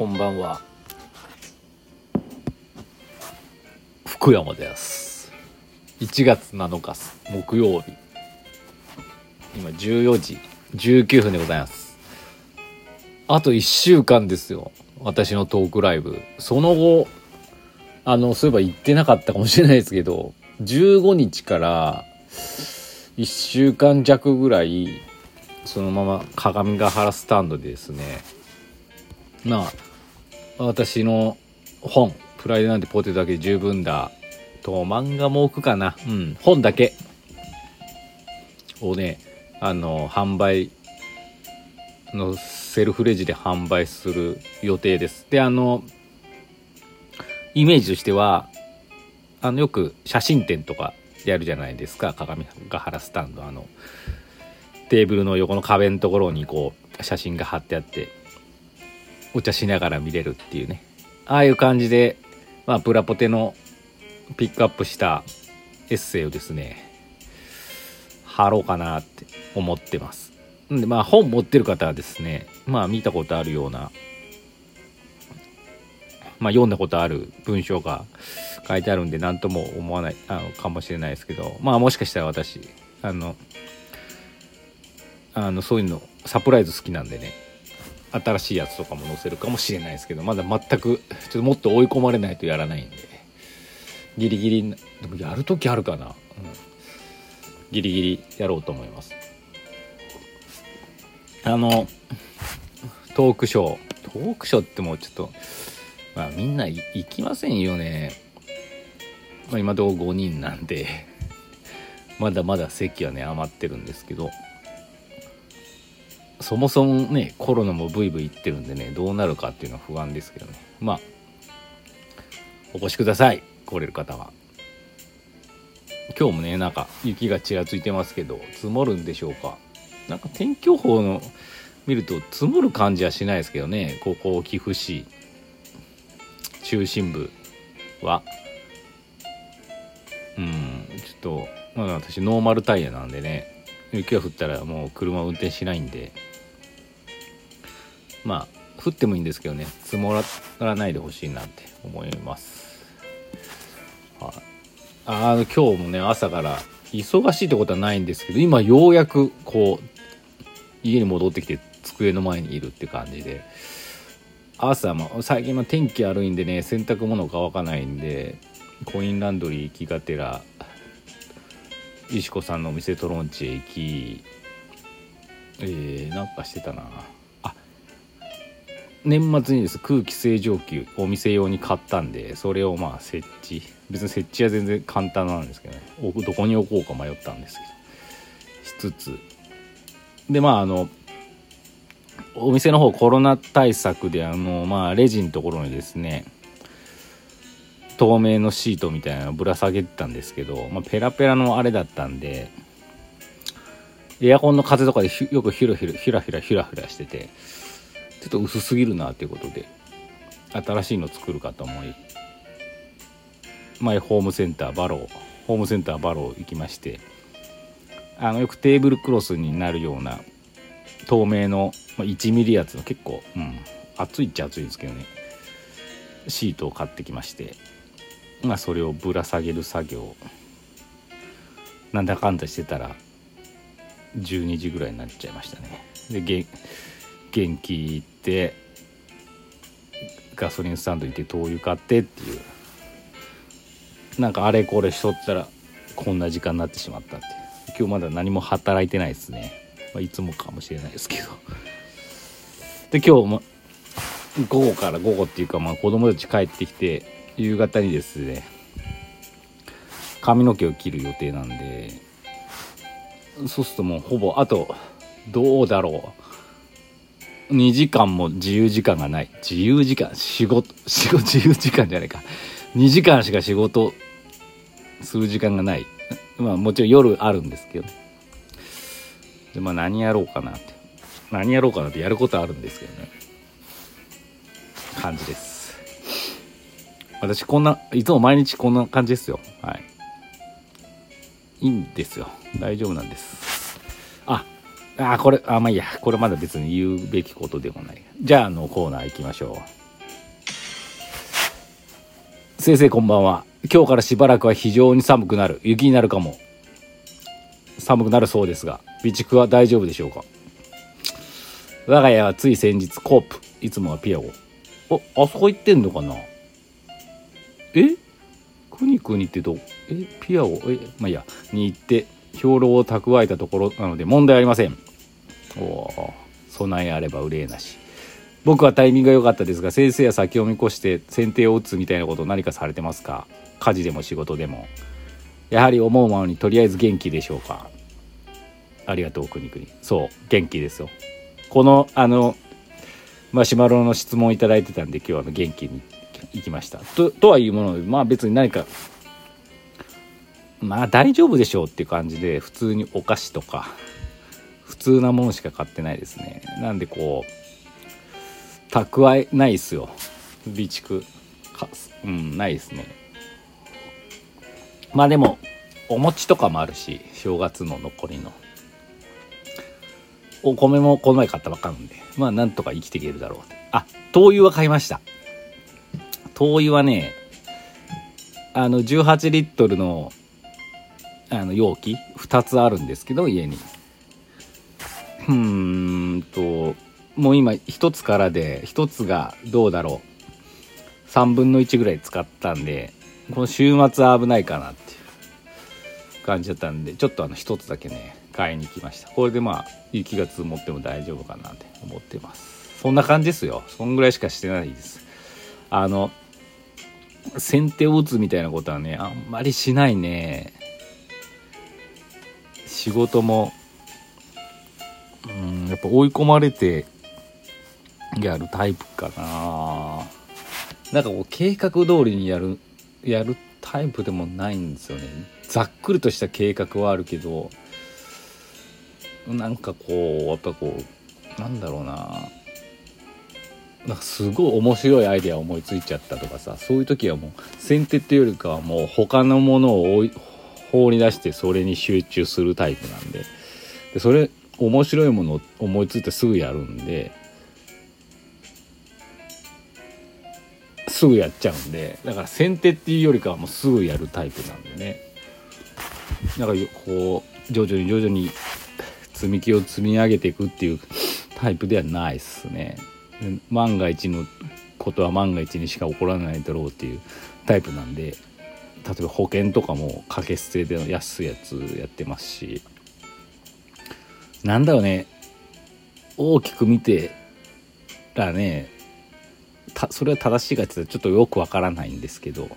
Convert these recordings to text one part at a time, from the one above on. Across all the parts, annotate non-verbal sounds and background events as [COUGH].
こんばんは。福山です。1月7日木曜日。今14時19分でございます。あと1週間ですよ。私のトークライブ。その後あのそういえば行ってなかったかもしれないですけど15日から1週間弱ぐらいそのまま鏡ヶ原スタンドでですね。まあ私の本「プライドなんてポテトだけで十分だ」と漫画も置くかな。うん。本だけ。をねあの販売のセルフレジで販売する予定です。であのイメージとしてはあのよく写真展とかやるじゃないですか。鏡ヶ原スタンドあのテーブルの横の壁のところにこう写真が貼ってあってお茶しながら見れるっていうね。ああいう感じでまあプラポテのピックアップしたエッセイをですね貼ろうかなって思ってます。んでまあ本持ってる方はですねまあ見たことあるようなまあ読んだことある文章が書いてあるんで何とも思わないあのかもしれないですけどまあもしかしたら私あのあのそういうのサプライズ好きなんでね。新しいやつとかも載せるかもしれないですけどまだ全くちょっともっと追い込まれないとやらないんで。ギリギリでもやる時あるかな、うん、ギリギリやろうと思います。あのトークショー。トークショーってもうちょっとまあみんな行きませんよね。まあ今どう5人なんでまだまだ席はね余ってるんですけど。そもそもねコロナもブイブイいってるんでねどうなるかっていうのは不安ですけどね。まあお越しください来れる方は。今日もねなんか雪がちらついてますけど積もるんでしょうか。なんか天気予報の見ると積もる感じはしないですけどね。ここ岐阜市中心部は。うんちょっとまだ私ノーマルタイヤなんでね雪が降ったらもう車運転しないんで。まあ降ってもいいんですけどね積もらないでほしいなって思います。はい。あの今日もね朝から忙しいってことはないんですけど今ようやくこう家に戻ってきて机の前にいるって感じで朝も最近の天気悪いんでね洗濯物乾かないんでコインランドリー行きがてら石子さんのお店トロンチへ行きえー、なんかしてたな。年末にです空気清浄機お店用に買ったんでそれをまあ設置別に設置は全然簡単なんですけどね。どこに置こうか迷ったんですけどしつつ。でまああのお店の方コロナ対策であのまあレジのところにですね透明のシートみたいなのぶら下げてたんですけど、まあ、ペラペラのあれだったんでエアコンの風とかでよくヒュラヒュラヒュラヒュラヒラしててちょっと薄すぎるなっていうことで新しいの作るかと思い前ホームセンターバローホームセンターバロー行きましてあのよくテーブルクロスになるような透明の、まあ、1ミリやつの結構、うん、厚いっちゃ厚いんですけどねシートを買ってきましてまあそれをぶら下げる作業なんだかんだしてたら12時ぐらいになっちゃいましたね。で元気ってガソリンスタンド行って灯油買ってっていう。なんかあれこれしとったらこんな時間になってしまったって今日まだ何も働いてないですね、まあ、いつもかもしれないですけど。で今日も午後から午後っていうかまあ子供たち帰ってきて夕方にですね髪の毛を切る予定なんでそうするともうほぼあとどうだろう。2時間も自由時間がない。自由時間仕事 [LAUGHS] 仕事自由時間じゃないか。2時間しか仕事する時間がない。まあもちろん夜あるんですけど。でまあ何やろうかなって。何やろうかなってやることあるんですけどね。感じです。私こんないつも毎日こんな感じですよ。はい。いいんですよ。大丈夫なんです。ああこれあまあいいや。これまだ別に言うべきことでもない。じゃああのコーナー行きましょう。先生こんばんは。今日からしばらくは非常に寒くなる。雪になるかも。寒くなるそうですが備蓄は大丈夫でしょうか？我が家はつい先日コープ。いつもはピアゴ。おあそこ行ってんのかな？え？くにくにってどえ？ピアゴ？え？まあいいや。に行って兵糧を蓄えたところなので問題ありません。おお備えあれば憂いなし。僕はタイミングが良かったですが先生は先を見越して先手を打つみたいなことを何かされてますか？家事でも仕事でも。やはり思うままにとりあえず元気でしょうか？ありがとうくにくにそう元気ですよ。このあのマシュマロの質問いただいてたんで今日は元気に行きました。ととはいうものでまあ別に何かまあ大丈夫でしょうっていう感じで普通にお菓子とか普通なものしか買ってないですね。なんでこう蓄えないっすよ。備蓄。かうんないですね。まあでもお餅とかもあるし正月の残りの。お米もこの前買ったばっかなんで。まあなんとか生きていけるだろうあ灯油は買いました。灯油はねあの18リットルのあの容器2つあるんですけど家に。うーんともう今1つからで1つがどうだろう。3分の1ぐらい使ったんでこの週末は危ないかなっていう感じだったんでちょっとあの1つだけね買いに来ました。これでまあ雪が積もっても大丈夫かなって思ってます。そんな感じですよ。そんぐらいしかしてないです。あの先手を打つみたいなことはねあんまりしないね。仕事もうんやっぱ追い込まれてやるタイプかな。なんかこう計画通りにやるやるタイプでもないんですよね。ざっくりとした計画はあるけどなんかこうやっぱこうなんだろうな。なんかすごい面白いアイデア思いついちゃったとかさそういう時はもう先手っていうよりかはもう他のものを放り出してそれに集中するタイプなんで。でそれ面白いものを思いついてすぐやるんですぐやっちゃうんでだから先手っていうよりかはもうすぐやるタイプなんでね。だからこう徐々に徐々に積み木を積み上げていくっていうタイプではないっすね。万が一のことは万が一にしか起こらないだろうっていうタイプなんで。例えば保険とかも掛け捨てでの安いやつやってますしなんだろうね大きく見てらねそれは正しいかって言ったらちょっとよくわからないんですけど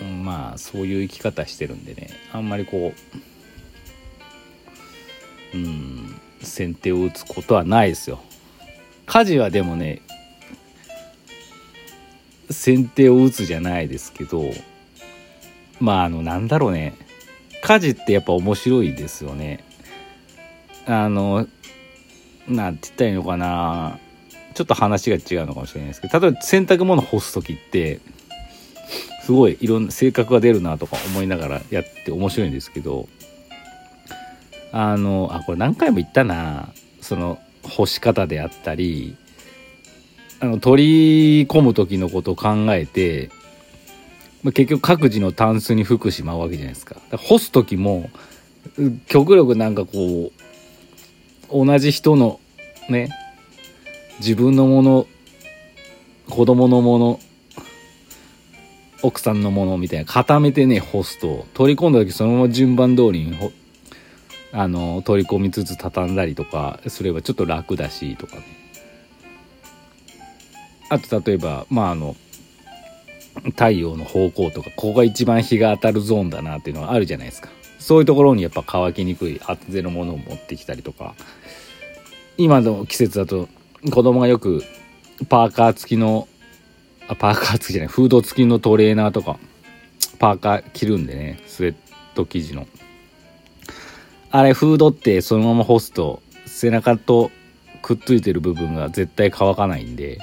うんまあそういう生き方してるんでねあんまりこううん先手を打つことはないですよ。家事はでもね先手を打つじゃないですけどまああのなんだろうね。家事ってやっぱ面白いですよね。あのなんて言ったらいいのかな。ちょっと話が違うのかもしれないですけど例えば洗濯物干す時ってすごいいろんな性格が出るなとか思いながらやって面白いんですけどあのあこれ何回も言ったな。その干し方であったりあの取り込む時のことを考えて、まあ、結局各自のタンスに服しまうわけじゃないですか。か干す時も極力なんかこう同じ人のね自分のもの子供のもの奥さんのものみたいな固めてね干すと取り込んだ時そのまま順番通りにあの取り込みつつ畳んだりとかすればちょっと楽だしとかね。あと例えばまああの太陽の方向とかここが一番日が当たるゾーンだなっていうのはあるじゃないですか。そういうところにやっぱ乾きにくい厚手のものを持ってきたりとか。今の季節だと子供がよくパーカー付きのあパーカー付きじゃないフード付きのトレーナーとかパーカー着るんでねスウェット生地の。あれフードってそのまま干すと背中とくっついてる部分が絶対乾かないんで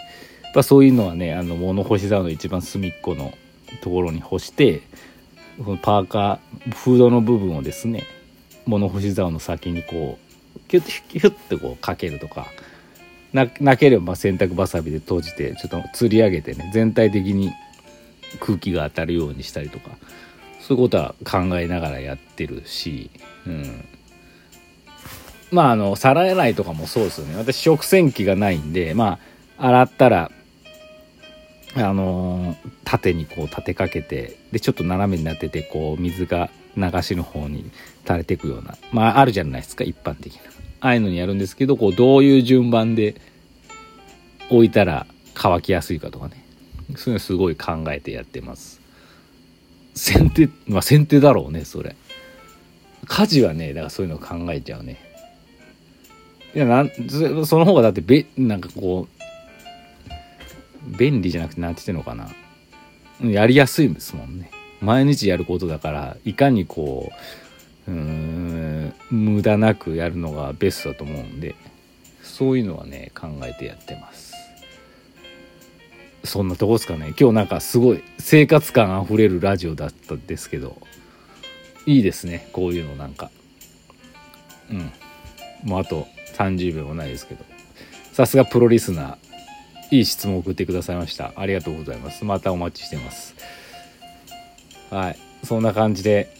ぱそういうのはねあの物干し竿の一番隅っこのところに干してこのパーカーフードの部分をですね物干し竿の先にこうキュッキュッてこうかけるとかななければ洗濯ばさみで閉じてちょっと吊り上げてね全体的に空気が当たるようにしたりとかそういうことは考えながらやってるし、うん、まああの皿洗いとかもそうですよね。私食洗機がないんでまあ洗ったらあのー、縦にこう立てかけてでちょっと斜めになっててこう水が流しの方に垂れていくようなまああるじゃないですか一般的な。ああいうのにやるんですけどこうどういう順番で置いたら乾きやすいかとかね。そういうのすごい考えてやってます。先手まあ先手だろうねそれ。家事はねだからそういうの考えちゃうね。いやなんその方がだってべなんかこう便利じゃなくて何て言ってんのかな。やりやすいですもんね。毎日やることだからいかにこううん無駄なくやるのがベストだと思うんでそういうのはね考えてやってます。そんなとこですかね。今日なんかすごい生活感あふれるラジオだったんですけどいいですね。こういうのなんか。うん。もうあと30秒もないですけど。さすがプロリスナー。いい質問を送ってくださいました。ありがとうございます。またお待ちしてます。はい。そんな感じで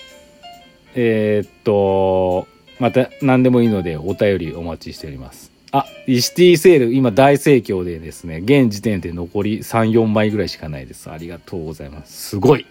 えー、っとまた何でもいいのでお便りお待ちしております。あ、イシティセール、今大盛況でですね、現時点で残り3、4枚ぐらいしかないです。ありがとうございます。すごい。